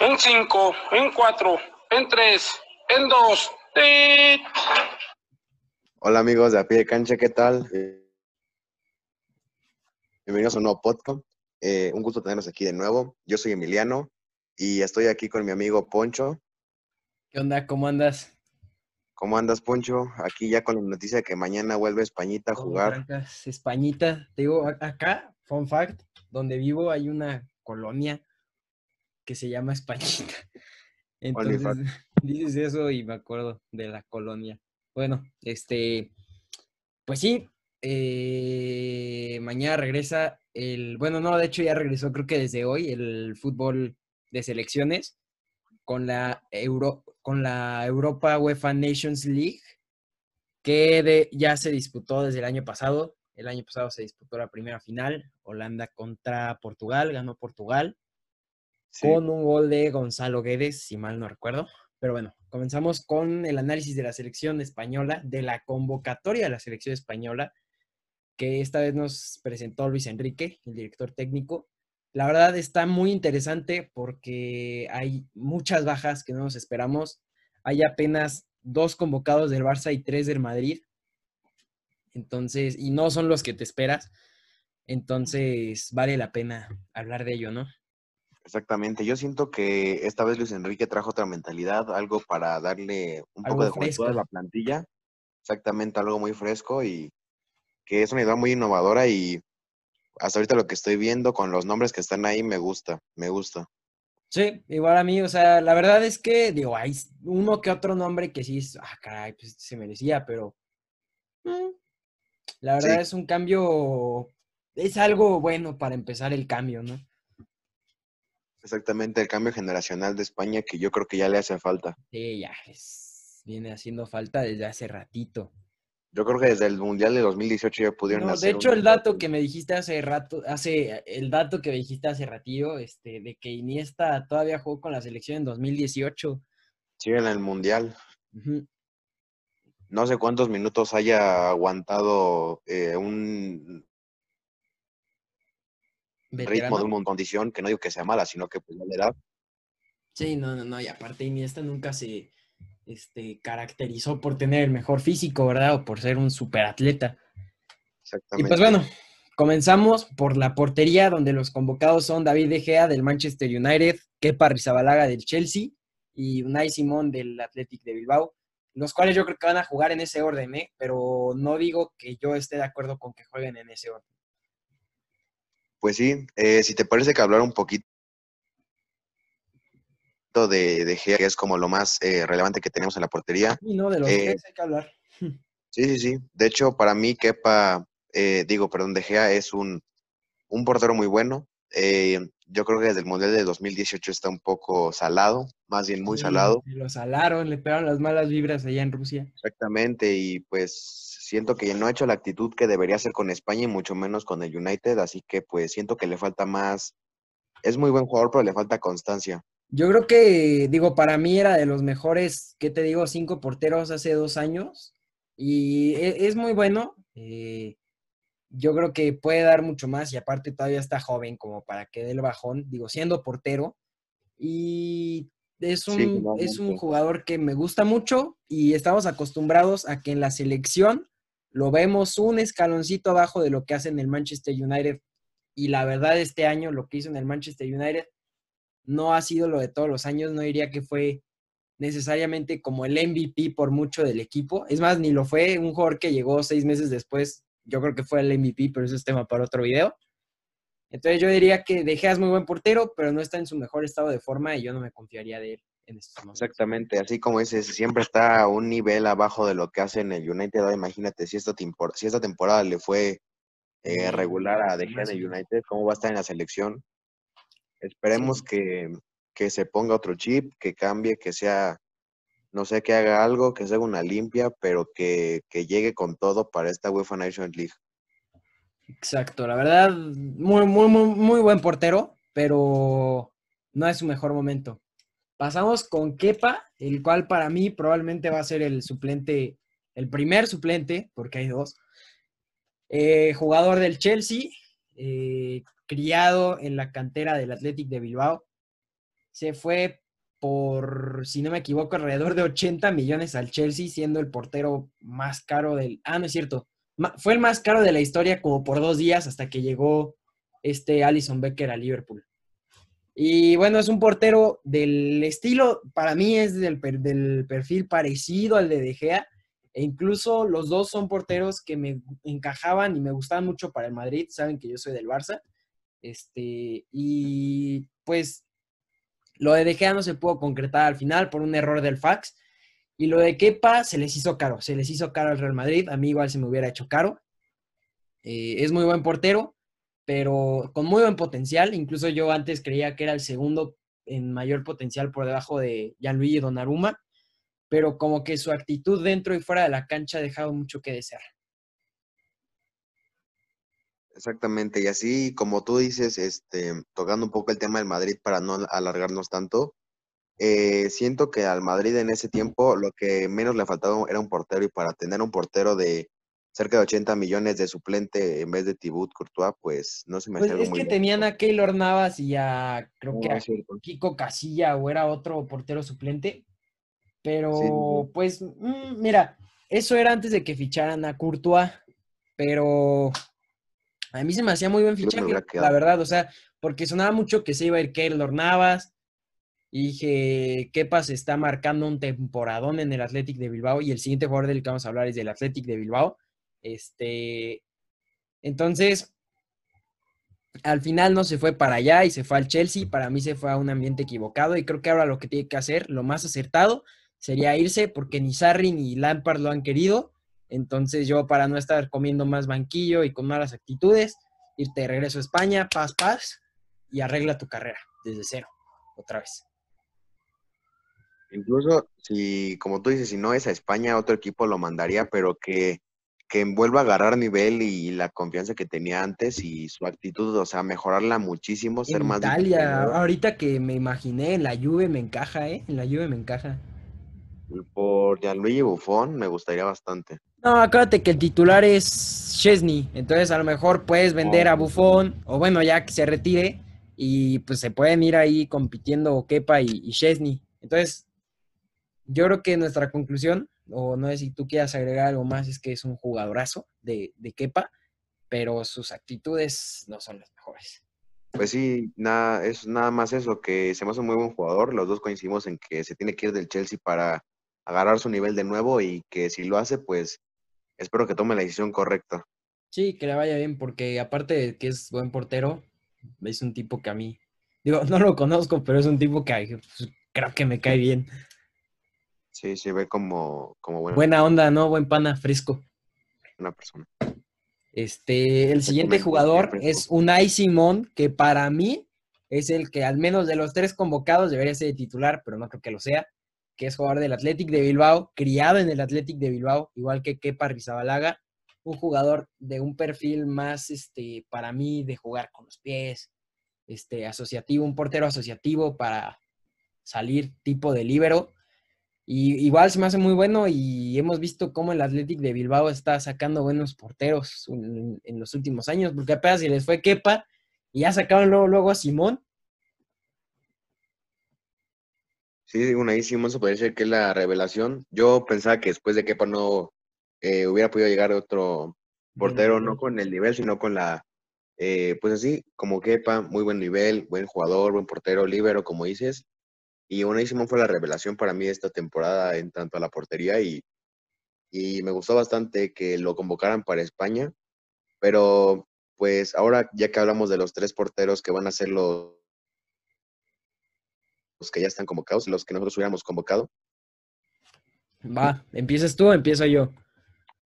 en 5, en 4, en 3, en 2. Hola amigos de A Pie de Cancha, ¿qué tal? Bienvenidos a un nuevo podcast. Eh, un gusto tenerlos aquí de nuevo. Yo soy Emiliano y estoy aquí con mi amigo Poncho. ¿Qué onda? ¿Cómo andas? ¿Cómo andas, Poncho? Aquí ya con la noticia de que mañana vuelve Españita a jugar. Españita, te digo, acá, fun fact, donde vivo hay una colonia que se llama Españita. Entonces, dices eso y me acuerdo de la colonia. Bueno, este, pues sí, eh, mañana regresa el, bueno, no, de hecho ya regresó creo que desde hoy el fútbol de selecciones con la Euro, con la Europa UEFA Nations League, que ya se disputó desde el año pasado. El año pasado se disputó la primera final, Holanda contra Portugal, ganó Portugal, con un gol de Gonzalo Guedes, si mal no recuerdo. Pero bueno, comenzamos con el análisis de la selección española, de la convocatoria de la selección española, que esta vez nos presentó Luis Enrique, el director técnico. La verdad está muy interesante porque hay muchas bajas que no nos esperamos. Hay apenas dos convocados del Barça y tres del Madrid. Entonces, y no son los que te esperas. Entonces, vale la pena hablar de ello, ¿no? Exactamente. Yo siento que esta vez Luis Enrique trajo otra mentalidad, algo para darle un poco de juventud a la plantilla. Exactamente, algo muy fresco y que es una idea muy innovadora y hasta ahorita lo que estoy viendo con los nombres que están ahí me gusta, me gusta. Sí, igual a mí, o sea, la verdad es que, digo, hay uno que otro nombre que sí, ah, caray, pues se merecía, pero mm, la verdad es un cambio, es algo bueno para empezar el cambio, ¿no? Exactamente, el cambio generacional de España que yo creo que ya le hace falta. Sí, ya, viene haciendo falta desde hace ratito. Yo creo que desde el Mundial de 2018 ya pudieron no, De hecho, el dato que me dijiste hace rato, hace, el dato que me dijiste hace ratillo, este, de que Iniesta todavía jugó con la selección en 2018. Sí, en el Mundial. No sé cuántos minutos haya aguantado eh, un ritmo de una condición, que no digo que sea mala, sino que pues la edad. Sí, no, no, no, y aparte Iniesta nunca se este, caracterizó por tener el mejor físico, ¿verdad? O por ser un superatleta. Exactamente. Y pues bueno, comenzamos por la portería, donde los convocados son David De Gea del Manchester United, Kepa Rizabalaga del Chelsea y Unai Simón del Athletic de Bilbao, los cuales yo creo que van a jugar en ese orden, ¿eh? pero no digo que yo esté de acuerdo con que jueguen en ese orden. Pues sí, eh, si te parece que hablar un poquito de, de Gea, que es como lo más eh, relevante que tenemos en la portería. Y no, de los eh, hay que hablar. Sí, sí, sí. De hecho, para mí, Kepa, eh, digo, perdón, De Gea es un, un portero muy bueno. yo creo que desde el Mundial de 2018 está un poco salado, más bien muy salado. Lo salaron, le pegaron las malas vibras allá en Rusia. Exactamente, y pues siento que no ha hecho la actitud que debería hacer con España y mucho menos con el United, así que pues siento que le falta más. Es muy buen jugador, pero le falta constancia. Yo creo que, digo, para mí era de los mejores, ¿qué te digo? Cinco porteros hace dos años. Y e, es, muy bueno. Eh, yo creo que puede dar mucho más y aparte todavía está joven como para que dé el bajón, digo, siendo portero. Y es un, es un jugador que me gusta mucho y estamos acostumbrados a que en la selección lo vemos un escaloncito abajo de lo que hace en el Manchester United. Y la verdad, este año lo que hizo en el Manchester United no ha sido lo de todos los años, no diría que fue necesariamente como el MVP por mucho del equipo. Es más, ni lo fue un jugador que llegó seis meses después, yo creo que fue el MVP, pero eso es tema para otro video. Entonces yo diría que De es muy buen portero, pero no está en su mejor estado de forma y yo no me confiaría de él en estos momentos. Exactamente, así como dices, siempre está a un nivel abajo de lo que hace en el United. imagínate si esta, si esta temporada le fue eh, regular a De Gea en el United, ¿cómo va a estar en la selección? Esperemos que, se ponga otro chip, que cambie, que sea, no sé, que haga algo, que sea una limpia, pero que, llegue con todo para esta UEFA Nations League. Exacto, la verdad, muy, muy, muy, muy buen portero, pero no es su mejor momento. Pasamos con Kepa, el cual para mí probablemente va a ser el suplente, el primer suplente, porque hay dos. Eh, jugador del Chelsea, eh, criado en la cantera del Athletic de Bilbao. se fue por, si no me equivoco, alrededor de 80 millones al Chelsea, siendo el portero más caro del... Ah, no es cierto. Fue el más caro de la historia como por dos días hasta que llegó este Alison Becker a Liverpool. Y bueno, es un portero del estilo, para mí es del, perfil parecido al de De Gea, e incluso los dos son porteros que me encajaban y me gustaban mucho para el Madrid, saben que yo soy del Barça. Este, y pues lo de De Gea no se pudo concretar al final por un error del fax. Y lo de Kepa se les hizo caro, se les hizo caro al Real Madrid. A mí igual se me hubiera hecho caro. Eh, es muy buen portero, pero con muy buen potencial. Incluso yo antes creía que era el segundo en mayor potencial por debajo de Gianluigi Donnarumma, pero como que su actitud dentro y fuera de la cancha ha dejado mucho que desear. Exactamente, y así como tú dices, este, tocando un poco el tema del Madrid para no alargarnos tanto, eh, siento que al Madrid en ese tiempo lo que menos le faltaba era un portero y para tener un portero de cerca de 80 millones de suplente en vez de Tibut Courtois, pues no se me pues es que tenían a Keylor Navas y a creo que a Kiko Casilla o era otro portero suplente, pero pues mm, mira, eso era antes de que ficharan a Courtois, pero a mí se me hacía muy buen fichaje, la verdad, o sea, porque sonaba mucho que se iba a ir Keylor Navas. Y dije, Kepa se está marcando un temporadón en el Athletic de Bilbao. Y el siguiente jugador del que vamos a hablar es del Athletic de Bilbao. Este, entonces, al final no se fue para allá y se fue al Chelsea. Para mí se fue a un ambiente equivocado. Y creo que ahora lo que tiene que hacer, lo más acertado, sería irse porque ni Sarri ni Lampard lo han querido. Entonces yo para no estar comiendo más banquillo y con malas actitudes, irte de regreso a España, paz, paz, y arregla tu carrera desde cero, otra vez. Incluso si, como tú dices, si no es a España, otro equipo lo mandaría, pero que, que vuelva a agarrar nivel y la confianza que tenía antes y su actitud, o sea, mejorarla muchísimo, ser más... Italia, ahorita que me imaginé, en la Juve me encaja, ¿eh? En la Juve me encaja. Por Gianluigi Buffon me gustaría bastante. No, acuérdate que el titular es Chesney, entonces a lo mejor puedes vender a Buffon, o bueno, ya que se retire, y pues se pueden ir ahí compitiendo Kepa y, y Chesney. Entonces, yo creo que nuestra conclusión, o no sé si tú quieras agregar algo más, es que es un jugadorazo de, de Kepa, pero sus actitudes no son las mejores. Pues sí, nada, es nada más eso, que se me hace un muy buen jugador. Los dos coincidimos en que se tiene que ir del Chelsea para agarrar su nivel de nuevo y que si lo hace, pues espero que tome la decisión correcta. Sí, que le vaya bien, porque aparte de que es buen portero, es un tipo que a mí, digo, no lo conozco, pero es un tipo que pues, creo que me cae bien. Sí, se ve como, como buena. buena onda, ¿no? Buen pana, fresco. Una persona. Este, el siguiente jugador es Unai Simón, que para mí es el que al menos de los tres convocados debería ser titular, pero no creo que lo sea que es jugador del Athletic de Bilbao, criado en el Athletic de Bilbao, igual que Kepa Rizabalaga, un jugador de un perfil más, este, para mí, de jugar con los pies, este, asociativo, un portero asociativo para salir tipo de líbero. Y igual se me hace muy bueno y hemos visto cómo el Athletic de Bilbao está sacando buenos porteros en, los últimos años, porque apenas se les fue Kepa y ya sacaron luego, luego a Simón Sí, una Simón se puede decir que es la revelación. Yo pensaba que después de Kepa no eh, hubiera podido llegar otro portero, no con el nivel, sino con la, eh, pues así, como Kepa, muy buen nivel, buen jugador, buen portero, líbero, como dices. Y una Simón fue la revelación para mí esta temporada en tanto a la portería y, y me gustó bastante que lo convocaran para España. Pero pues ahora ya que hablamos de los tres porteros que van a ser los los que ya están convocados, los que nosotros hubiéramos convocado. Va, ¿empiezas tú o empiezo yo?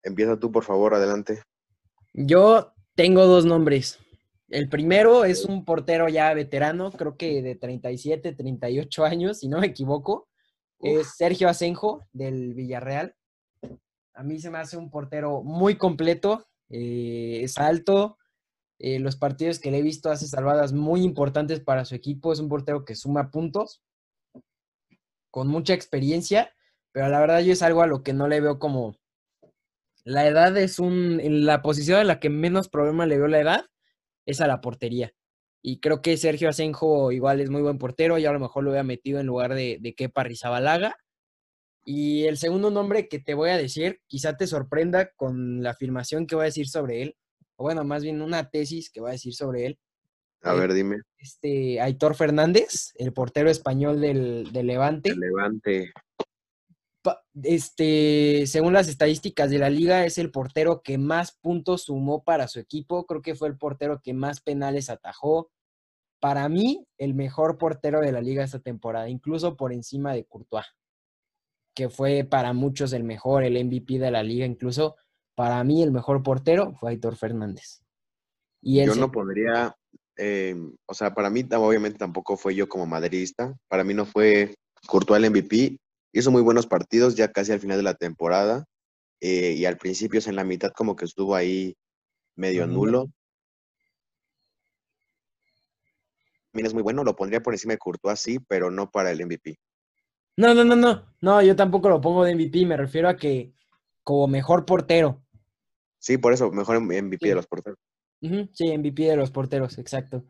Empieza tú, por favor, adelante. Yo tengo dos nombres. El primero es un portero ya veterano, creo que de 37, 38 años, si no me equivoco. Es Sergio Asenjo del Villarreal. A mí se me hace un portero muy completo, eh, es alto, eh, los partidos que le he visto hace salvadas muy importantes para su equipo. Es un portero que suma puntos, con mucha experiencia, pero la verdad yo es algo a lo que no le veo como... La edad es un... En la posición en la que menos problema le veo la edad es a la portería. Y creo que Sergio Asenjo igual es muy buen portero, y a lo mejor lo hubiera metido en lugar de, de Kepa Rizabalaga. Y el segundo nombre que te voy a decir, quizá te sorprenda con la afirmación que voy a decir sobre él, o bueno, más bien una tesis que voy a decir sobre él. A Eh, ver, dime. Este Aitor Fernández, el portero español del, del Levante. El Levante. Este, según las estadísticas de la liga, es el portero que más puntos sumó para su equipo. Creo que fue el portero que más penales atajó. Para mí, el mejor portero de la liga esta temporada, incluso por encima de Courtois, que fue para muchos el mejor, el MVP de la liga. Incluso para mí, el mejor portero fue Aitor Fernández. Y Yo no pondría, eh, o sea, para mí obviamente tampoco fue yo como madridista. Para mí no fue Courtois el MVP. Hizo muy buenos partidos ya casi al final de la temporada. eh, y al principio, es en la mitad, como que estuvo ahí medio nulo. También es muy bueno, lo pondría por encima de Courtois, sí, pero no para el MVP. No, no, no, no. No, yo tampoco lo pongo de MVP. Me refiero a que como mejor portero. Sí, por eso, mejor MVP Sí. de los porteros. Sí, MVP de los porteros, exacto.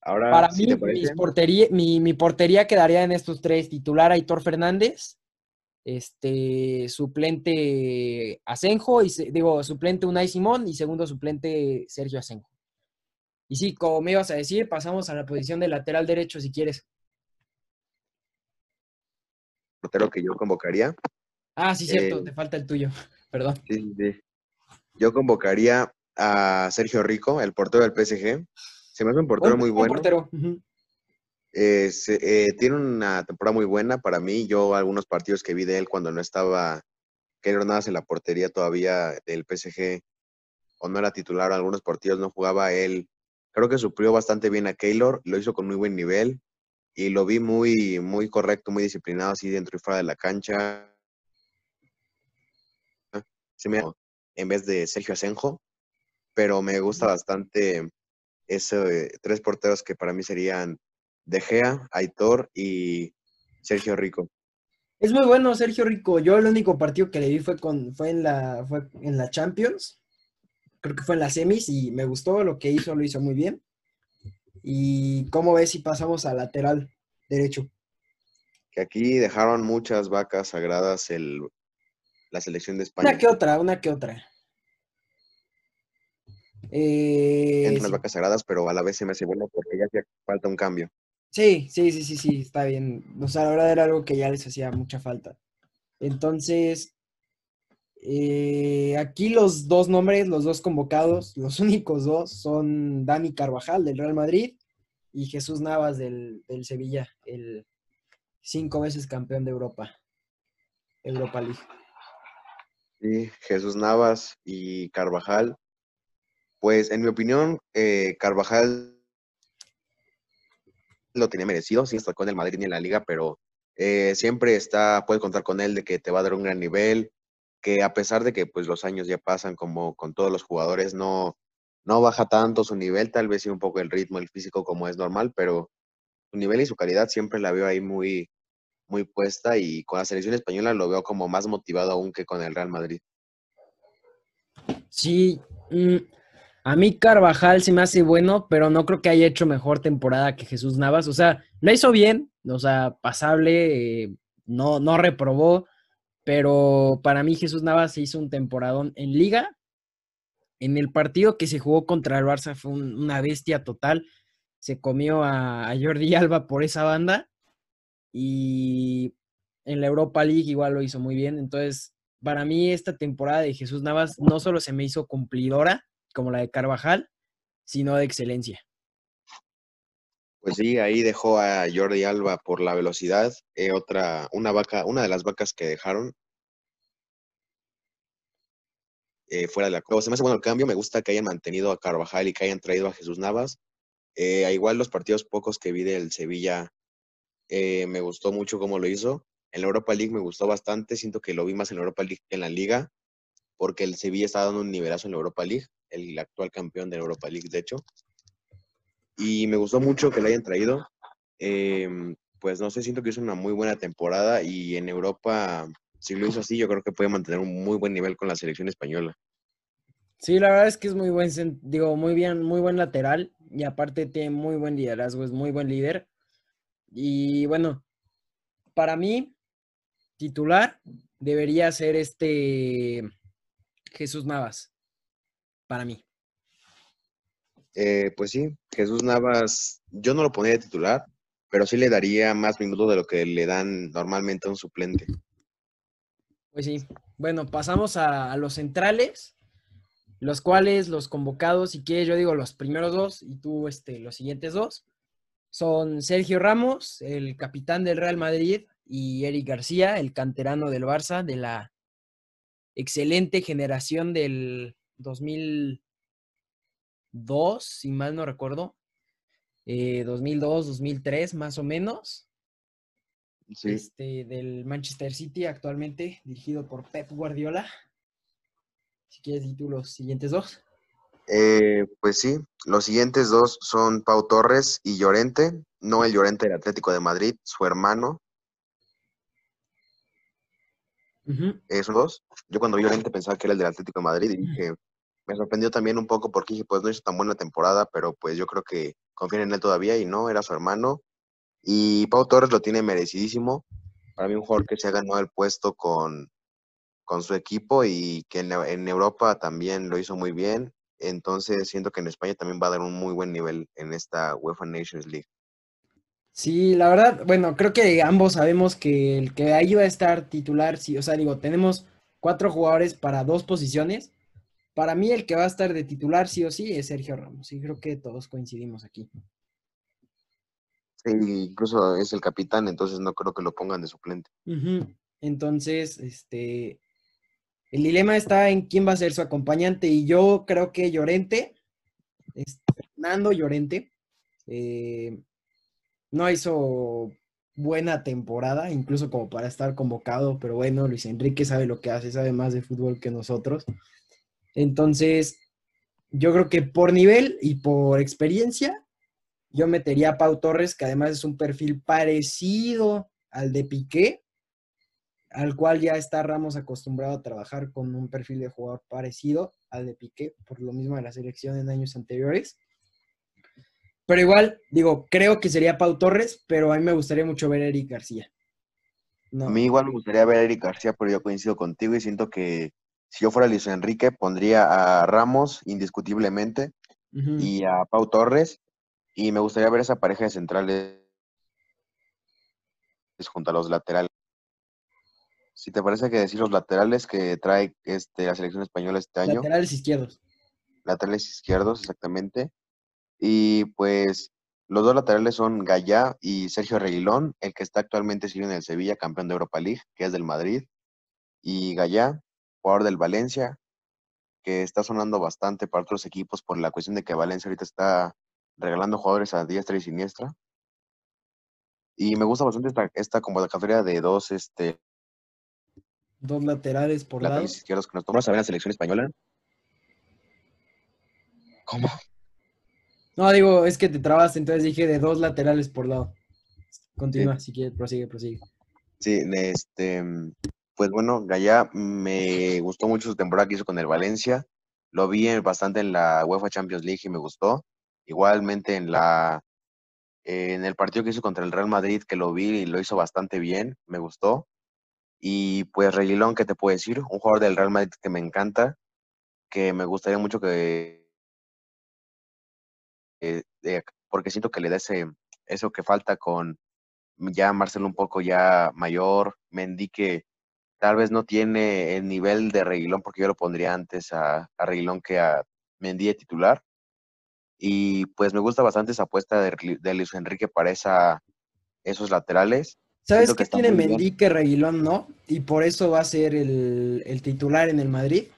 Ahora, Para mí, parece, portería, mi, mi portería quedaría en estos tres: titular Aitor Fernández, este, suplente Asenjo, y digo, suplente Unai Simón y segundo suplente Sergio Asenjo. Y sí, como me ibas a decir, pasamos a la posición de lateral derecho si quieres. portero que yo convocaría, Ah, sí, cierto, Eh, te falta el tuyo. Perdón. sí, sí, yo convocaría a Sergio Rico, el portero del PSG. Se me hace un portero muy buen bueno. portero. ujú. Eh, se- eh, tiene una temporada muy buena para mí. Yo algunos partidos que vi de él cuando no estaba Keylor Navas en la portería todavía del PSG o no era titular, algunos partidos no jugaba él. Creo que suplió bastante bien a Keylor, lo hizo con muy buen nivel y lo vi muy, muy correcto, muy disciplinado así dentro y fuera de la cancha. Se me en vez de Sergio Asenjo, pero me gusta bastante ese tres porteros que para mí serían De Gea, Aitor y Sergio Rico. Es muy bueno Sergio Rico. Yo el único partido que le vi fue con fue en la fue en la Champions. Creo que fue en la semis y me gustó lo que hizo, lo hizo muy bien. ¿Y cómo ves si pasamos al lateral derecho? Que aquí dejaron muchas vacas sagradas el, la selección de España. Una que otra, una que otra. Eh, Entran las sí, vacas sagradas, pero a la vez se me hace bueno porque ya hacía falta un cambio. Sí, sí, sí, sí, sí, está bien. O sea, la era algo que ya les hacía mucha falta. Entonces, eh, aquí los dos nombres, los dos convocados, los únicos dos son Dani Carvajal del Real Madrid y Jesús Navas del, del Sevilla, el cinco veces campeón de Europa, Europa League. Sí, Jesús Navas y Carvajal. Pues en mi opinión, eh, Carvajal lo tenía merecido, sí está con el Madrid ni en la liga, pero eh, siempre está, puedes contar con él de que te va a dar un gran nivel, que a pesar de que pues los años ya pasan como con todos los jugadores, no, no baja tanto su nivel, tal vez sí un poco el ritmo, el físico como es normal, pero su nivel y su calidad siempre la veo ahí muy, muy puesta y con la selección española lo veo como más motivado aún que con el Real Madrid. Sí, mm, a mí Carvajal se me hace bueno, pero no creo que haya hecho mejor temporada que Jesús Navas. O sea, lo hizo bien, o sea, pasable, eh, no, no reprobó, pero para mí Jesús Navas se hizo un temporadón en liga. En el partido que se jugó contra el Barça fue un- una bestia total. Se comió a, a Jordi Alba por esa banda. Y en la Europa League igual lo hizo muy bien. Entonces, para mí esta temporada de Jesús Navas no solo se me hizo cumplidora como la de Carvajal, sino de excelencia. Pues sí, ahí dejó a Jordi Alba por la velocidad, eh, otra, una vaca, una de las vacas que dejaron eh, fuera de la cueva. Se me hace bueno el cambio, me gusta que hayan mantenido a Carvajal y que hayan traído a Jesús Navas. Eh, a igual los partidos pocos que vi del Sevilla, me gustó mucho cómo lo hizo. En la Europa League me gustó bastante, siento que lo vi más en la Europa League que en la Liga, porque el Sevilla está dando un nivelazo en la Europa League, el actual campeón de Europa League, de hecho. Y me gustó mucho que lo hayan traído. Em, pues no sé, siento que hizo una muy buena temporada y en Europa, si lo hizo así, yo creo que puede mantener un muy buen nivel con la selección española. Sí, la verdad es que es muy buen, digo, muy bien, muy buen lateral y aparte tiene muy buen liderazgo, es muy buen líder. Y bueno, para mí, titular debería ser este Jesús Navas, para mí. Eh, pues sí, Jesús Navas, yo no lo ponía de titular, pero sí le daría más minutos de lo que le dan normalmente a un suplente. Pues sí. Bueno, pasamos a, los centrales, los cuales los convocados, si quieres, yo digo los primeros dos y tú este, los siguientes dos, son Sergio Ramos, el capitán del Real Madrid, y Eric García, el canterano del Barça, de la excelente generación del 2002, si mal no recuerdo. 2002, eh, 2003 más o menos. Este, del Manchester City actualmente, dirigido por Pep Guardiola. Si quieres, di tú los siguientes dos. Eh, pues sí, los siguientes dos son Pau Torres y Llorente, no el Llorente del Atlético de Madrid, su hermano. Esos dos. Yo cuando vi Llorente pensaba que era el del Atlético de Madrid y dije, me sorprendió también un poco porque dije, pues no hizo tan buena temporada, pero pues yo creo que confían en él todavía y no, era su hermano. Y Pau Torres lo tiene merecidísimo. Para mí un jugador que se ha ganado el puesto con, con su equipo y que en, Europa también lo hizo muy bien. Entonces siento que en España también va a dar un muy buen nivel en esta UEFA Nations League. Sí, la verdad, bueno, creo que ambos sabemos que el que ahí va a estar titular, sí, o sea, digo, tenemos cuatro jugadores para dos posiciones. Para mí el que va a estar de titular sí o sí es Sergio Ramos, y creo que todos coincidimos aquí. Sí, incluso es el capitán, entonces no creo que lo pongan de suplente. Entonces, este, el dilema está en quién va a ser su acompañante y yo creo que Llorente, Fernando Llorente, eh, no hizo buena temporada, incluso como para estar convocado, pero bueno, Luis Enrique sabe lo que hace, sabe más de fútbol que nosotros. Entonces, yo creo que por nivel y por experiencia, yo metería a Pau Torres, que además es un perfil parecido al de Piqué, al cual ya está Ramos acostumbrado a trabajar con un perfil de jugador parecido al de Piqué, por lo mismo de la selección en años anteriores. Pero igual, digo, creo que sería Pau Torres, pero a mí me gustaría mucho ver a Eric García. A mí igual me gustaría ver a Eric García, pero yo coincido contigo y siento que si yo fuera Luis Enrique, pondría a Ramos indiscutiblemente y a Pau Torres y me gustaría ver esa pareja de centrales junto a los laterales. Si te parece que decir los laterales que trae este, la selección española este año. Laterales izquierdos. Laterales izquierdos, exactamente. Y pues los dos laterales son Gallá y Sergio Reguilón, el que está actualmente sirviendo en el Sevilla, campeón de Europa League, que es del Madrid. Y Gallá, jugador del Valencia, que está sonando bastante para otros equipos por la cuestión de que Valencia ahorita está regalando jugadores a diestra y siniestra. Y me gusta bastante esta, esta convocatoria de dos, este, dos laterales por lado. izquierdos que nos tomamos a ver la selección española. ¿Cómo? No, digo, es que te trabas, entonces dije de dos laterales por lado. Continúa, si quieres, prosigue, prosigue. Sí, este, pues bueno, Gaya me gustó mucho su temporada que hizo con el Valencia. Lo vi bastante en la UEFA Champions League y me gustó. Igualmente en la en el partido que hizo contra el Real Madrid, que lo vi y lo hizo bastante bien, me gustó. Y pues Reguilón, ¿qué te puedo decir? Un jugador del Real Madrid que me encanta, que me gustaría mucho que... Eh, porque siento que le da ese, eso que falta con ya Marcelo un poco ya mayor, Mendy que tal vez no tiene el nivel de Reguilón, porque yo lo pondría antes a, a Reguilón que a Mendy de titular, y pues me gusta bastante esa apuesta de, Luis Enrique para esa, esos laterales. ¿Sabes qué tiene Mendy que Reguilón no? Y por eso va a ser el, titular en el Madrid.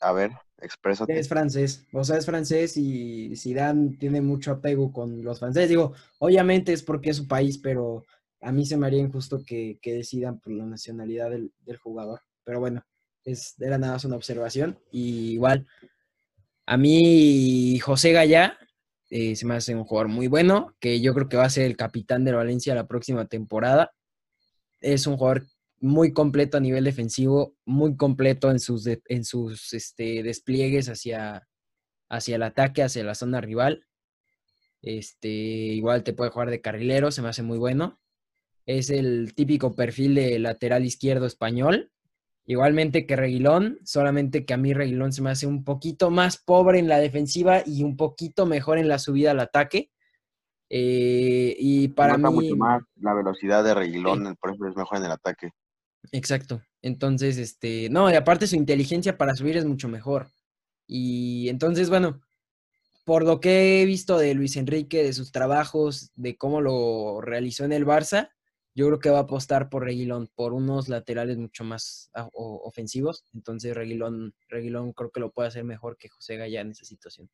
A ver, exprésate. Es francés, o sea, es francés y Zidane tiene mucho apego con los franceses. Digo, obviamente es porque es su país, pero a mí se me haría injusto que, decidan por la nacionalidad del, del, jugador. Pero bueno, es, era nada más una observación. Y igual, a mí, José Gallá eh, se me hace un jugador muy bueno, que yo creo que va a ser el capitán de Valencia la próxima temporada. Es un jugador muy completo a nivel defensivo, muy completo en sus, en sus este, despliegues hacia, hacia el ataque, hacia la zona rival. Este, igual te puede jugar de carrilero, se me hace muy bueno. Es el típico perfil de lateral izquierdo español. Igualmente que Reguilón, solamente que a mí Reguilón se me hace un poquito más pobre en la defensiva y un poquito mejor en la subida al ataque. Eh, y para mí. mucho más la velocidad de Reguilón, por ejemplo, es mejor en el ataque. Exacto. Entonces, este, no, y aparte su inteligencia para subir es mucho mejor. Y entonces, bueno, por lo que he visto de Luis Enrique, de sus trabajos, de cómo lo realizó en el Barça, yo creo que va a apostar por Reguilón, por unos laterales mucho más ofensivos. Entonces Reguilón, Reguilón creo que lo puede hacer mejor que José Gaya en esa situación.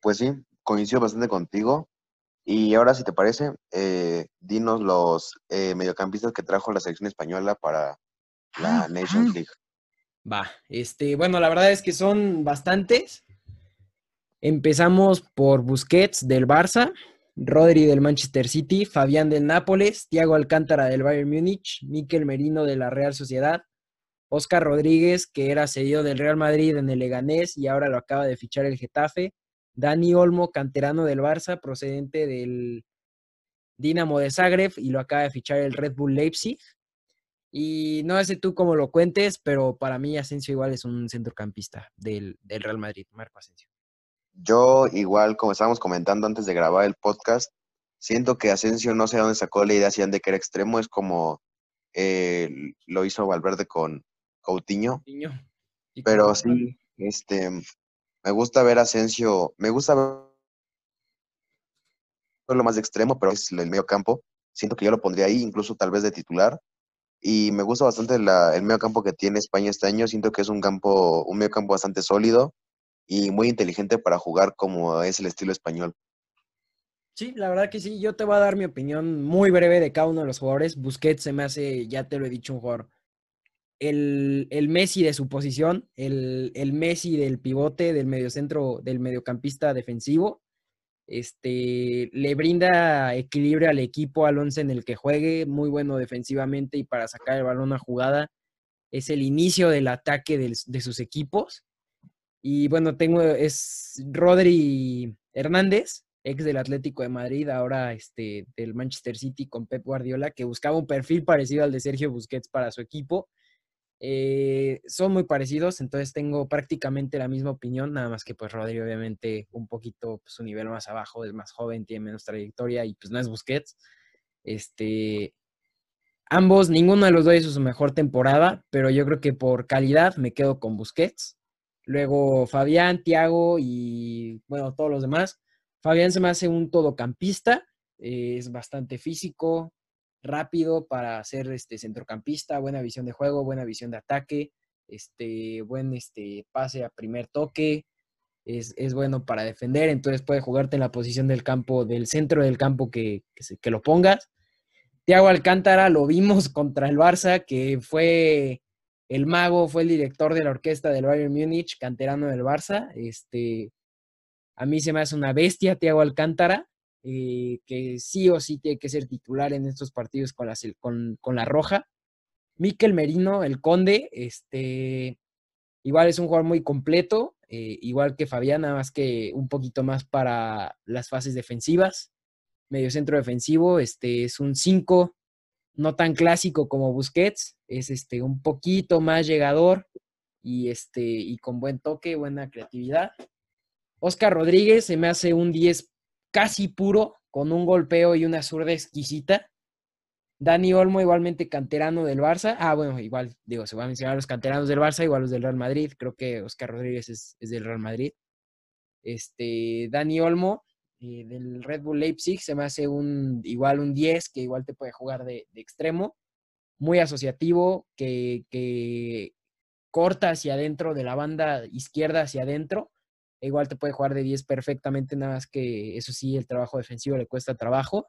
Pues sí, coincido bastante contigo. Y ahora, si te parece, eh, dinos los eh, mediocampistas que trajo la selección española para la Nations League. Va, este, bueno, la verdad es que son bastantes. Empezamos por Busquets del Barça, Rodri del Manchester City, Fabián del Nápoles, Thiago Alcántara del Bayern Múnich, Miquel Merino de la Real Sociedad, Oscar Rodríguez, que era cedido del Real Madrid en el Leganés y ahora lo acaba de fichar el Getafe, Dani Olmo, canterano del Barça, procedente del Dinamo de Zagreb y lo acaba de fichar el Red Bull Leipzig. Y no sé tú cómo lo cuentes, pero para mí Asensio igual es un centrocampista del, Real Madrid, Marco Asensio. Yo igual, como estábamos comentando antes de grabar el podcast, siento que Asensio no sé dónde sacó la idea de que era extremo, es como eh, lo hizo Valverde con Coutinho. Pero sí, este, me gusta ver Asensio, me gusta ver lo más extremo, pero es el medio campo. Siento que yo lo pondría ahí, incluso tal vez de titular y me gusta bastante el medio campo que tiene España este año. Siento que es un campo, un medio campo bastante sólido y muy inteligente para jugar como es el estilo español. Sí, la verdad que sí. Yo te voy a dar mi opinión muy breve de cada uno de los jugadores. Busquets se me hace, ya te lo he dicho, un jugador. El, el Messi de su posición, el, el Messi del pivote, del mediocentro, del mediocampista defensivo este, le brinda equilibrio al equipo, al once en el que juegue, muy bueno defensivamente y para sacar el balón a jugada. Es el inicio del ataque de sus equipos. Y bueno, tengo, es Rodri Hernández, ex del Atlético de Madrid, ahora este, del Manchester City con Pep Guardiola, que buscaba un perfil parecido al de Sergio Busquets para su equipo. Eh, son muy parecidos, entonces tengo prácticamente la misma opinión, nada más que pues Rodri obviamente un poquito pues, un nivel más abajo, es más joven, tiene menos trayectoria y pues no es Busquets. Este, ambos, ninguno de los dos hizo su mejor temporada, pero yo creo que por calidad me quedo con Busquets. Luego Fabián, Tiago y bueno, todos los demás. Fabián se me hace un todocampista, eh, es bastante físico, rápido para ser este centrocampista, buena visión de juego, buena visión de ataque, este, buen este, pase a primer toque, es, bueno para defender, entonces puede jugarte en la posición del campo, del centro del campo que, que, lo pongas. Tiago Alcántara lo vimos contra el Barça, que fue el mago, fue el director de la orquesta del Bayern Múnich, canterano del Barça. Este, a mí se me hace una bestia Tiago Alcántara. Eh, que sí o sí tiene que ser titular en estos partidos con la, con, la roja. Miquel Merino, el conde, este, igual es un jugador muy completo, eh, igual que Fabián, nada más que un poquito más para las fases defensivas. Medio centro defensivo, este es un 5, no tan clásico como Busquets, es este un poquito más llegador y este y con buen toque, buena creatividad. Oscar Rodríguez se me hace un 10 casi puro, con un golpeo y una zurda exquisita. Dani Olmo, igualmente canterano del Barça. Ah, bueno, igual, digo, se van a mencionar los canteranos del Barça, igual los del Real Madrid. Creo que Oscar Rodríguez es, del Real Madrid. Este, Dani Olmo, eh, del Red Bull Leipzig, se me hace un, igual un 10, que igual te puede jugar de, extremo. Muy asociativo, que, que corta hacia adentro, de la banda izquierda hacia adentro Igual te puede jugar de 10 perfectamente, nada más que eso sí, el trabajo defensivo le cuesta trabajo.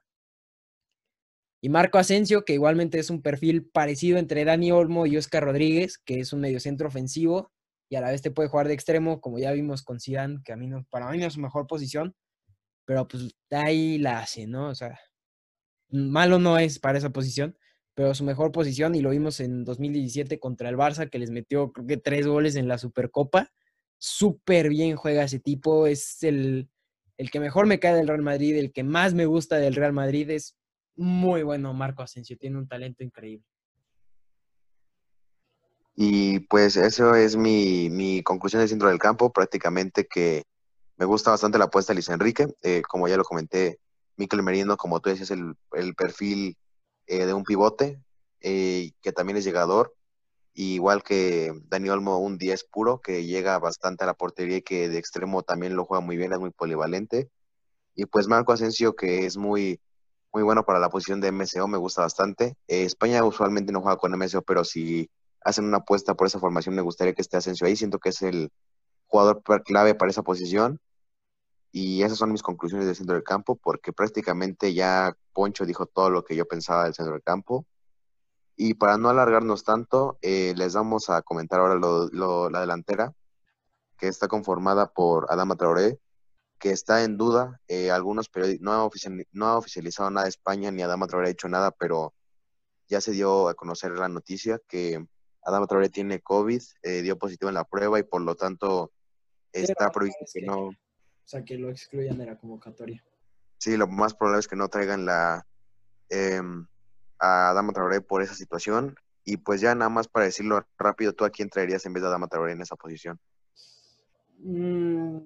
Y Marco Asensio, que igualmente es un perfil parecido entre Dani Olmo y Oscar Rodríguez, que es un mediocentro ofensivo y a la vez te puede jugar de extremo, como ya vimos con Zidane, que a mí no, para mí no es su mejor posición, pero pues ahí la hace, ¿no? O sea, malo no es para esa posición, pero su mejor posición, y lo vimos en 2017 contra el Barça, que les metió creo que tres goles en la Supercopa. Súper bien juega ese tipo, es el, el que mejor me cae del Real Madrid, el que más me gusta del Real Madrid, es muy bueno Marco Asensio, tiene un talento increíble. Y pues eso es mi, mi conclusión del centro del campo, prácticamente que me gusta bastante la apuesta de Luis Enrique, eh, como ya lo comenté, Mikel Merino, como tú decías, el, el perfil eh, de un pivote, eh, que también es llegador, igual que Dani Olmo, un 10 puro, que llega bastante a la portería y que de extremo también lo juega muy bien, es muy polivalente. Y pues Marco Asensio, que es muy, muy bueno para la posición de MCO, me gusta bastante. España usualmente no juega con MCO, pero si hacen una apuesta por esa formación, me gustaría que esté Asensio ahí. Siento que es el jugador clave para esa posición. Y esas son mis conclusiones del centro del campo, porque prácticamente ya Poncho dijo todo lo que yo pensaba del centro del campo. Y para no alargarnos tanto, eh, les vamos a comentar ahora la delantera, que está conformada por Adama Traoré, que está en duda. Eh, algunos periodistas no, ha no ha oficializado nada de España, ni Adama Traoré ha dicho nada, pero ya se dio a conocer la noticia que Adama Traoré tiene COVID, eh, dio positivo en la prueba y por lo tanto está prohibido que no. O sea, que lo excluyan de la convocatoria. Sí, lo más probable es que no traigan la em, a Adama Traoré por esa situación. Y pues ya nada más para decirlo rápido, ¿tú a quién traerías en vez de Adama Traoré en esa posición? Mm,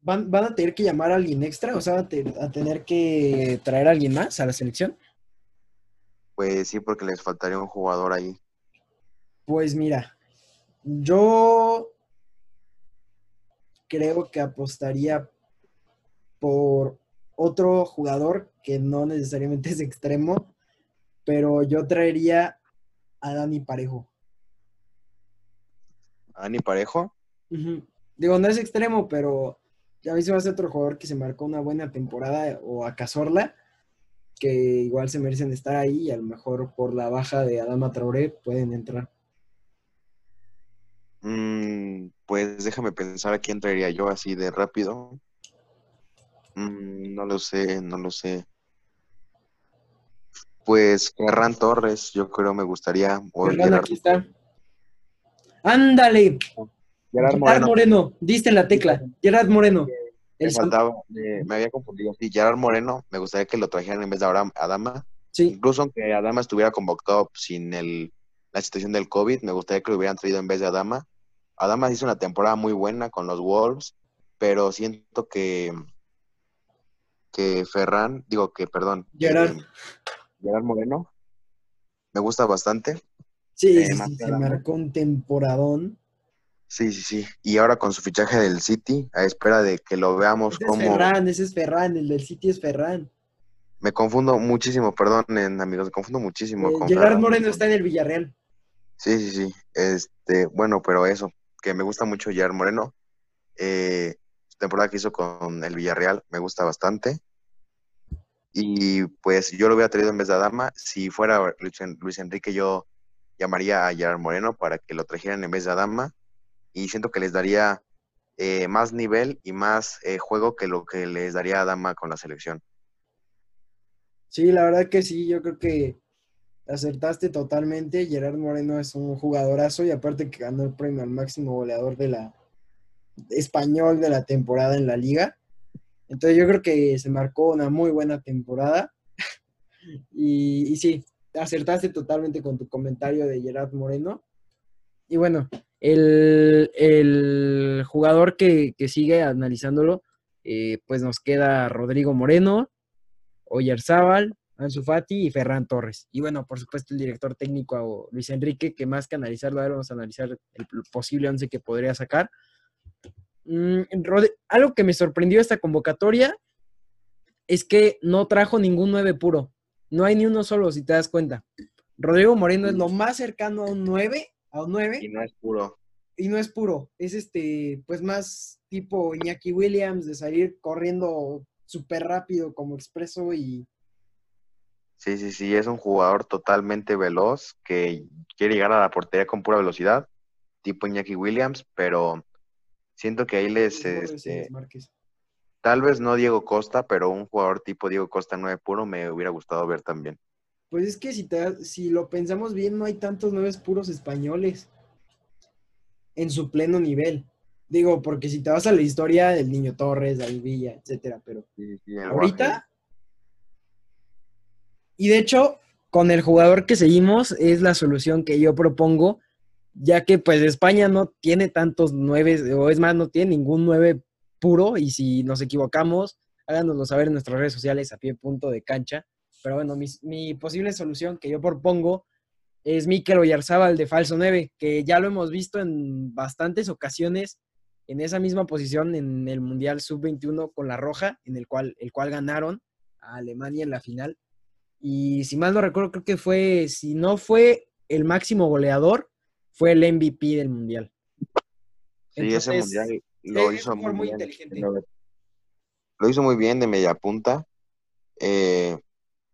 ¿van, a tener que llamar a alguien extra? O sea, a, tener que traer a alguien más a la selección? Pues sí, porque les faltaría un jugador ahí. Pues mira, yo creo que apostaría por otro jugador que no necesariamente es extremo, pero yo traería a Dani Parejo. ¿A Dani Parejo? Digo, no es extremo, pero ya mí se va a ser otro jugador que se marcó una buena temporada, o a Cazorla, que igual se merecen estar ahí y a lo mejor por la baja de Adama Traoré pueden entrar. Mm, pues déjame pensar a quién traería yo así de rápido. Mm, no lo sé, no lo sé. Pues Ferran Torres, yo creo me gustaría. aquí está. Ándale. Gerard Moreno. diste la tecla. Gerard Moreno. Me, faltaba, me, había confundido. Sí, Gerard Moreno, me gustaría que lo trajeran en vez de ahora Adama. Sí. Incluso aunque Adama estuviera convocado sin el, la situación del COVID, me gustaría que lo hubieran traído en vez de Adama. Adama hizo una temporada muy buena con los Wolves, pero siento que que Ferran, digo que, perdón, Gerard. Gerard Moreno, me gusta bastante. Sí, eh, sí, se marcó un temporadón. Sí, sí, sí. Y ahora con su fichaje del City, a espera de que lo veamos como. Es Ferran, ese es Ferran, el del City es Ferran. Me confundo muchísimo, perdón, amigos, me confundo muchísimo. Eh, Gerard Moreno está en el Villarreal. Sí, sí, sí. Este, bueno, pero eso, que me gusta mucho Gerard Moreno. Eh, temporada que hizo con el Villarreal me gusta bastante. Y pues yo lo hubiera traído en vez de Adama. Si fuera Luis Enrique, yo llamaría a Gerard Moreno para que lo trajeran en vez de Adama. Y siento que les daría eh, más nivel y más eh, juego que lo que les daría Adama con la selección. Sí, la verdad que sí, yo creo que acertaste totalmente. Gerard Moreno es un jugadorazo y aparte que ganó el premio al máximo goleador de la español de la temporada en la liga. Entonces yo creo que se marcó una muy buena temporada. y, sí, acertaste totalmente con tu comentario de Gerard Moreno. Y bueno, el, jugador que, sigue analizándolo, eh, pues nos queda Rodrigo Moreno, Oyarzábal, Ansu Fati y Ferran Torres. Y bueno, por supuesto, el director técnico Luis Enrique, que más que analizarlo, ahora vamos a analizar el posible once que podría sacar. Mm, algo que me sorprendió esta convocatoria es que no trajo ningún 9 puro. No hay ni uno solo, si te das cuenta. Rodrigo Moreno es lo más cercano a un 9, a un 9. Y no es puro. Y no es puro. Es este, pues más tipo Iñaki Williams de salir corriendo súper rápido como expreso y. Sí, sí, sí, es un jugador totalmente veloz que quiere llegar a la portería con pura velocidad, tipo Iñaki Williams, pero Siento que ahí les... Este, Tal vez no Diego Costa, pero un jugador tipo Diego Costa 9 puro me hubiera gustado ver también. Pues es que si, te, si lo pensamos bien, no hay tantos nueve puros españoles en su pleno nivel. Digo, porque si te vas a la historia del Niño Torres, David Villa, etcétera, pero ahorita. Y de hecho, con el jugador que seguimos es la solución que yo propongo, ya que pues España no tiene tantos nueve, o es más, no tiene ningún nueve puro, y si nos equivocamos, háganoslo saber en nuestras redes sociales a pie punto de cancha. Pero bueno, mi, posible solución que yo propongo es Mikel Oyarzábal de falso 9, que ya lo hemos visto en bastantes ocasiones en esa misma posición en el Mundial Sub-21 con la Roja, en el cual, el cual ganaron a Alemania en la final. Y si mal no recuerdo, creo que fue, si no fue el máximo goleador, fue el MVP del Mundial. Sí, ese Mundial lo hizo muy, inteligente. Lo, hizo muy bien de media punta. Eh,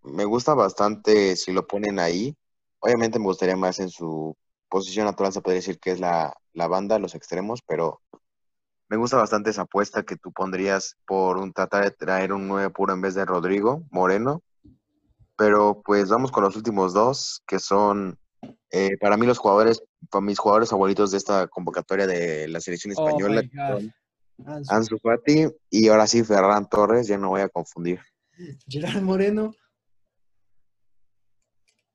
me gusta bastante si lo ponen ahí. Obviamente me gustaría más en su posición natural, se podría decir que es la, la banda, los extremos, pero me gusta bastante esa apuesta que tú pondrías por un tratar de traer un 9 puro en vez de Rodrigo Moreno. Pero pues vamos con los últimos dos, que son eh, para mí los jugadores, para mis jugadores favoritos de esta convocatoria de la selección oh española. Ansu Fati y ahora sí Ferran Torres, ya no voy a confundir. Gerard Moreno.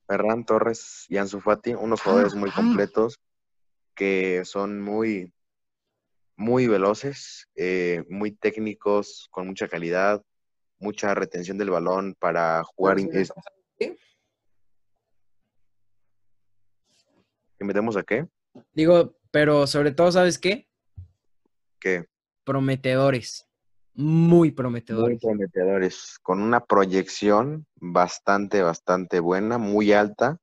Ferran Torres y Ansu Fati, unos jugadores muy completos que son muy, muy veloces, eh, muy técnicos, con mucha calidad, mucha retención del balón para jugar. ¿Qué? ¿Que metemos a qué? Digo, pero sobre todo, ¿sabes qué? ¿Qué? Prometedores. Muy prometedores. Muy prometedores. Con una proyección bastante, bastante buena, muy alta.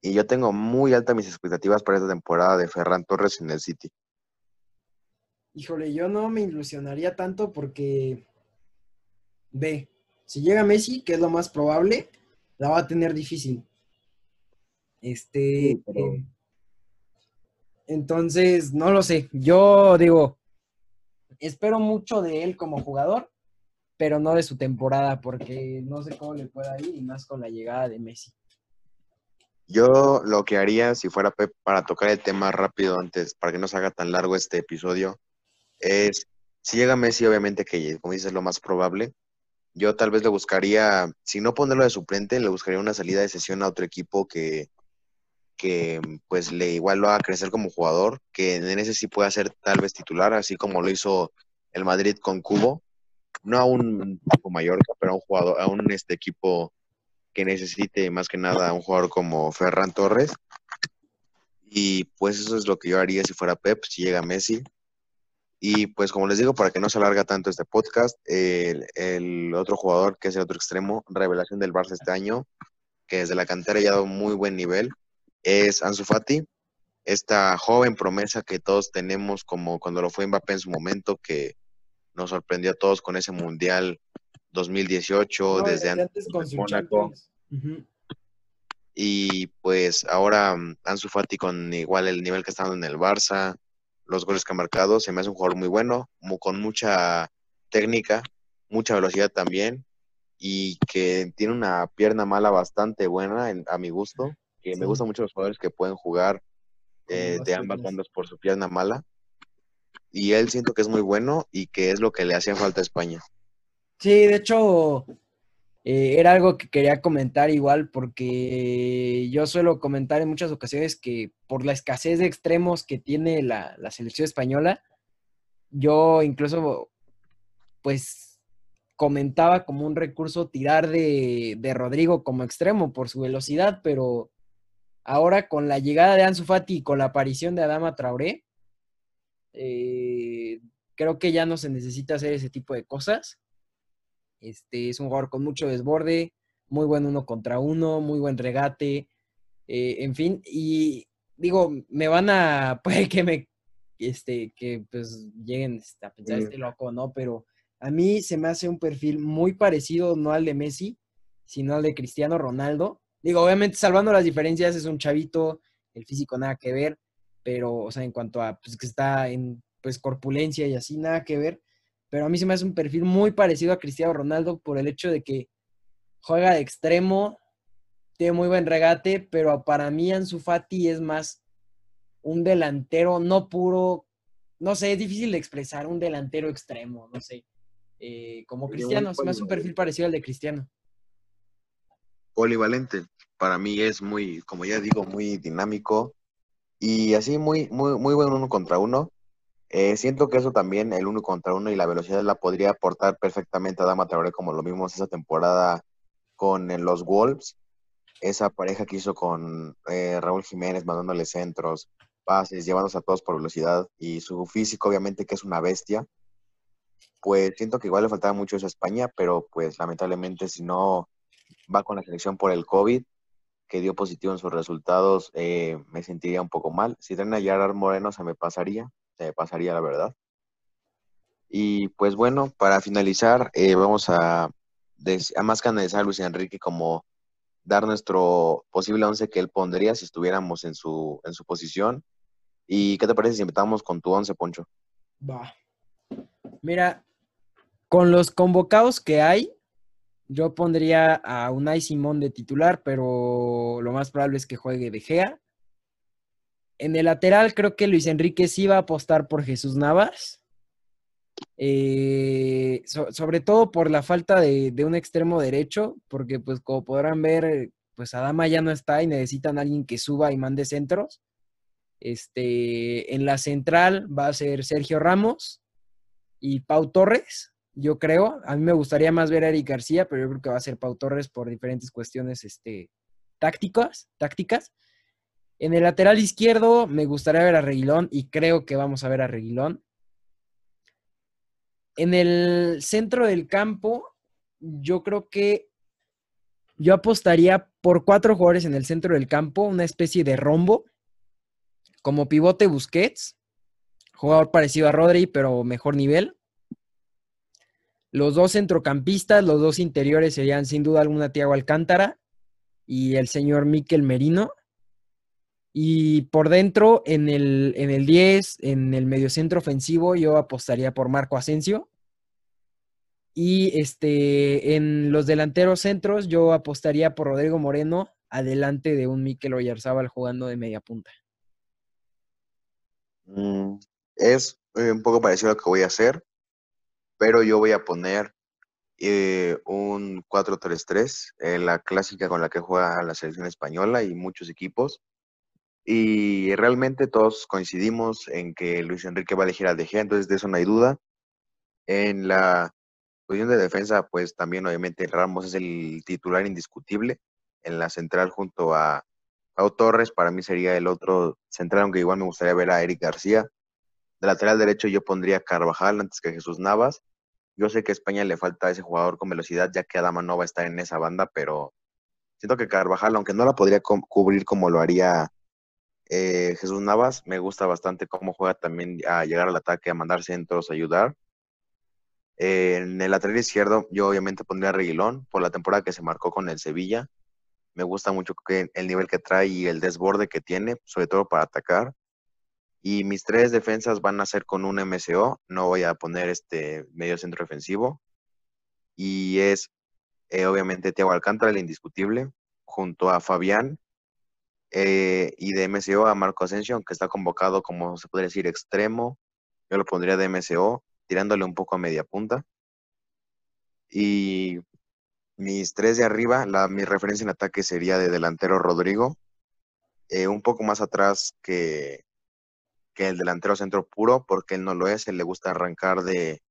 Y yo tengo muy altas mis expectativas para esta temporada de Ferran Torres en el City. Híjole, yo no me ilusionaría tanto porque ve, si llega Messi, que es lo más probable, la va a tener difícil. Este. Eh, entonces, no lo sé. Yo digo, espero mucho de él como jugador, pero no de su temporada, porque no sé cómo le pueda ir, y más con la llegada de Messi. Yo lo que haría, si fuera para tocar el tema rápido antes, para que no se haga tan largo este episodio, es, si llega Messi, obviamente que, como dices, es lo más probable, yo tal vez le buscaría, si no ponerlo de suplente, le buscaría una salida de sesión a otro equipo que, que pues le igual lo haga crecer como jugador, que en ese sí pueda ser tal vez titular, así como lo hizo el Madrid con Cubo, no a un equipo mayor, pero a un jugador, a un este equipo que necesite más que nada a un jugador como Ferran Torres. Y pues eso es lo que yo haría si fuera Pep, si llega Messi. Y pues como les digo, para que no se alarga tanto este podcast, el, otro jugador que es el otro extremo, revelación del Barça este año, que desde la cantera ya ha dado muy buen nivel, es Ansu Fati, esta joven promesa que todos tenemos como cuando lo fue Mbappé en su momento, que nos sorprendió a todos con ese Mundial 2018, desde, antes, con Mónaco. Y pues ahora Ansu Fati con igual el nivel que está dando en el Barça, los goles que ha marcado. Se me hace un jugador muy bueno, con mucha técnica, mucha velocidad también, y que tiene una pierna mala bastante buena a mi gusto, que me gustan mucho los jugadores que pueden jugar eh, de ambas bandas por su pierna mala. Y él siento que es muy bueno y que es lo que le hacía falta a España. Sí, de hecho, eh, era algo que quería comentar igual porque yo suelo comentar en muchas ocasiones que por la escasez de extremos que tiene la, selección española, yo incluso pues comentaba como un recurso tirar de, Rodrigo como extremo por su velocidad, pero ahora con la llegada de Ansu Fati y con la aparición de Adama Traoré, eh, creo que ya no se necesita hacer ese tipo de cosas este, es un jugador con mucho desborde, muy buen uno contra uno, muy buen regate, eh, en fin, y digo, me van a, puede que me, este, que pues lleguen a pensar este loco, ¿no? Pero a mí se me hace un perfil muy parecido, no al de Messi, sino al de Cristiano Ronaldo. Digo, obviamente salvando las diferencias, es un chavito, el físico nada que ver, pero, o sea, en cuanto a, pues que está en, pues, corpulencia y así, nada que ver pero a mí se me hace un perfil muy parecido a Cristiano Ronaldo por el hecho de que juega de extremo, tiene muy buen regate, pero para mí Ansu Fati es más un delantero no puro, no sé, es difícil de expresar un delantero extremo, no sé. Eh, como Cristiano, se me hace un perfil parecido al de Cristiano. Polivalente, para mí es muy, como ya digo, muy dinámico y así muy, muy, muy bueno uno contra uno. Eh, siento que eso también, el uno contra uno y la velocidad la podría aportar perfectamente a Dama Traoré, como lo vimos esa temporada con los Wolves, esa pareja que hizo con eh, Raúl Jiménez mandándole centros, pases, llevándose a todos por velocidad y su físico obviamente que es una bestia, pues siento que igual le faltaba mucho eso a España, pero pues lamentablemente si no va con la selección por el COVID, que dio positivo en sus resultados, eh, me sentiría un poco mal. Si traen a Gerard Moreno se me pasaría, se me pasaría la verdad. Y pues bueno, para finalizar, eh, vamos a, a más que analizar a Luis Enrique como dar nuestro posible once que él pondría si estuviéramos en su, en su posición. ¿Y qué te parece si empezamos con tu once, Poncho? Va. Mira, con los convocados que hay, yo pondría a Unai Simón de titular, pero lo más probable es que juegue De Gea. En el lateral creo que Luis Enrique sí va a apostar por Jesús Navas. Eh, sobre todo por la falta de, un extremo derecho, porque pues como podrán ver, pues Adama ya no está y necesitan a alguien que suba y mande centros. Este, en la central va a ser Sergio Ramos y Pau Torres yo creo. A mí me gustaría más ver a Eric García, pero yo creo que va a ser Pau Torres por diferentes cuestiones este, tácticas, tácticas. En el lateral izquierdo me gustaría ver a Reguilón y creo que vamos a ver a Reguilón. En el centro del campo, yo creo que yo apostaría por cuatro jugadores en el centro del campo, una especie de rombo, como pivote Busquets, jugador parecido a Rodri, pero mejor nivel. Los dos centrocampistas, los dos interiores serían sin duda alguna Tiago Alcántara y el señor Miquel Merino. Y por dentro, en el, en el 10, en el mediocentro ofensivo, yo apostaría por Marco Asensio. Y este, en los delanteros centros, yo apostaría por Rodrigo Moreno, adelante de un Miquel Oyarzábal jugando de media punta. Mm, es eh, un poco parecido a lo que voy a hacer pero yo voy a poner eh, un 4-3-3, eh, la clásica con la que juega la selección española y muchos equipos. Y realmente todos coincidimos en que Luis Enrique va a elegir a De entonces de eso no hay duda. En la posición de defensa, pues también obviamente Ramos es el titular indiscutible. En la central junto a Pau Torres, para mí sería el otro central, aunque igual me gustaría ver a Eric García. De lateral derecho yo pondría Carvajal antes que Jesús Navas. Yo sé que a España le falta ese jugador con velocidad, ya que Adama no va a estar en esa banda, pero siento que Carvajal, aunque no la podría cubrir como lo haría eh, Jesús Navas, me gusta bastante cómo juega también a llegar al ataque, a mandar centros, a ayudar. en el lateral izquierdo, yo obviamente pondría a Reguilón por la temporada que se marcó con el Sevilla. Me gusta mucho que el nivel que trae y el desborde que tiene, sobre todo para atacar. Y mis tres defensas van a ser con un MCO, no voy a poner este medio centro defensivo. Y es eh, obviamente Thiago Alcántara, el indiscutible, junto a Fabián. Eh, y de MCO a Marco Asensio, que está convocado como se podría decir extremo. Yo lo pondría de MCO, tirándole un poco a media punta. Y mis tres de arriba, la, mi referencia en ataque sería de delantero Rodrigo. Eh, un poco más atrás que, que el delantero centro puro, porque él no lo es, él le gusta arrancar de,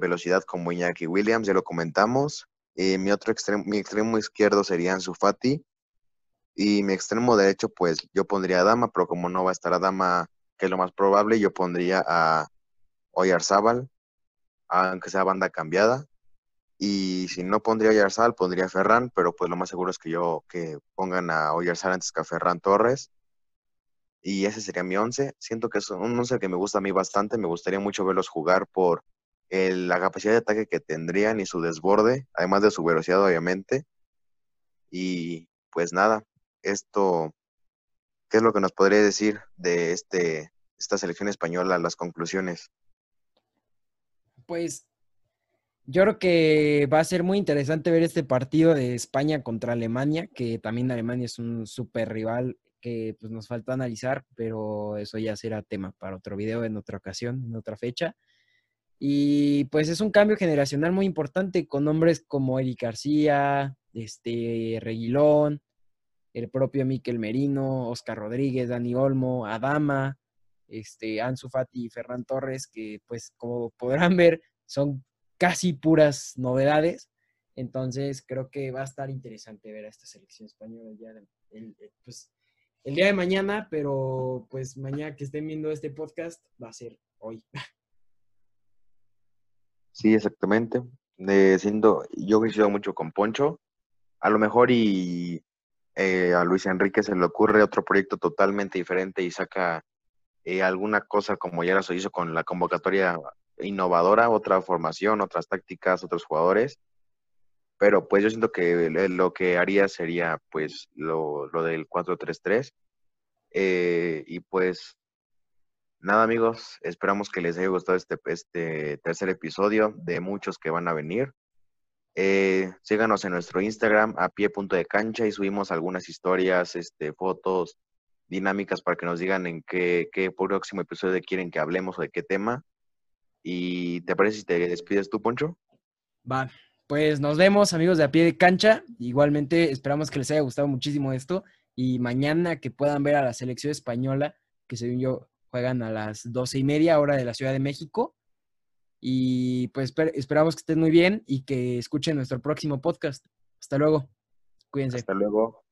velocidad como Iñaki Williams, ya lo comentamos. Eh, mi otro extremo, mi extremo izquierdo sería Ansu Fati. Y mi extremo derecho, pues yo pondría a Dama, pero como no va a estar a Dama, que es lo más probable, yo pondría a Oyarzábal, aunque sea banda cambiada. Y si no pondría a pondría a Ferran, pero pues lo más seguro es que yo que pongan a Oyarzábal antes que a Ferran Torres y ese sería mi once. Siento que es un once que me gusta a mí bastante, me gustaría mucho verlos jugar por la capacidad de ataque que tendrían y su desborde, además de su velocidad obviamente. Y pues nada, esto, ¿qué es lo que nos podría decir de este, esta selección española, las conclusiones? pues yo creo que va a ser muy interesante ver este partido de España contra Alemania, que también Alemania es un súper rival que pues, nos falta analizar, pero eso ya será tema para otro video en otra ocasión, en otra fecha. Y pues es un cambio generacional muy importante con hombres como Eric García, este, Reguilón, el propio Miquel Merino, Oscar Rodríguez, Dani Olmo, Adama, este, Ansu Fati y Ferran Torres, que pues como podrán ver son casi puras novedades. Entonces creo que va a estar interesante ver a esta selección española de, eh, pues, el día de mañana, pero pues mañana que estén viendo este podcast va a ser hoy. Sí, exactamente. siendo, yo coincido mucho con Poncho. A lo mejor y eh, a Luis Enrique se le ocurre otro proyecto totalmente diferente y saca eh, alguna cosa como ya lo hizo con la convocatoria innovadora, otra formación, otras tácticas, otros jugadores. Pero pues yo siento que lo que haría sería pues lo, lo del 4-3-3. Eh, y pues nada amigos, esperamos que les haya gustado este, este tercer episodio de muchos que van a venir. Eh, síganos en nuestro Instagram a pie punto de cancha y subimos algunas historias, este, fotos, dinámicas para que nos digan en qué, qué próximo episodio quieren que hablemos o de qué tema. ¿Y te parece si te despides tú, Poncho? Va, pues nos vemos amigos de a pie de cancha. Igualmente esperamos que les haya gustado muchísimo esto y mañana que puedan ver a la selección española, que según yo juegan a las doce y media hora de la Ciudad de México. Y pues esperamos que estén muy bien y que escuchen nuestro próximo podcast. Hasta luego. Cuídense. Hasta luego.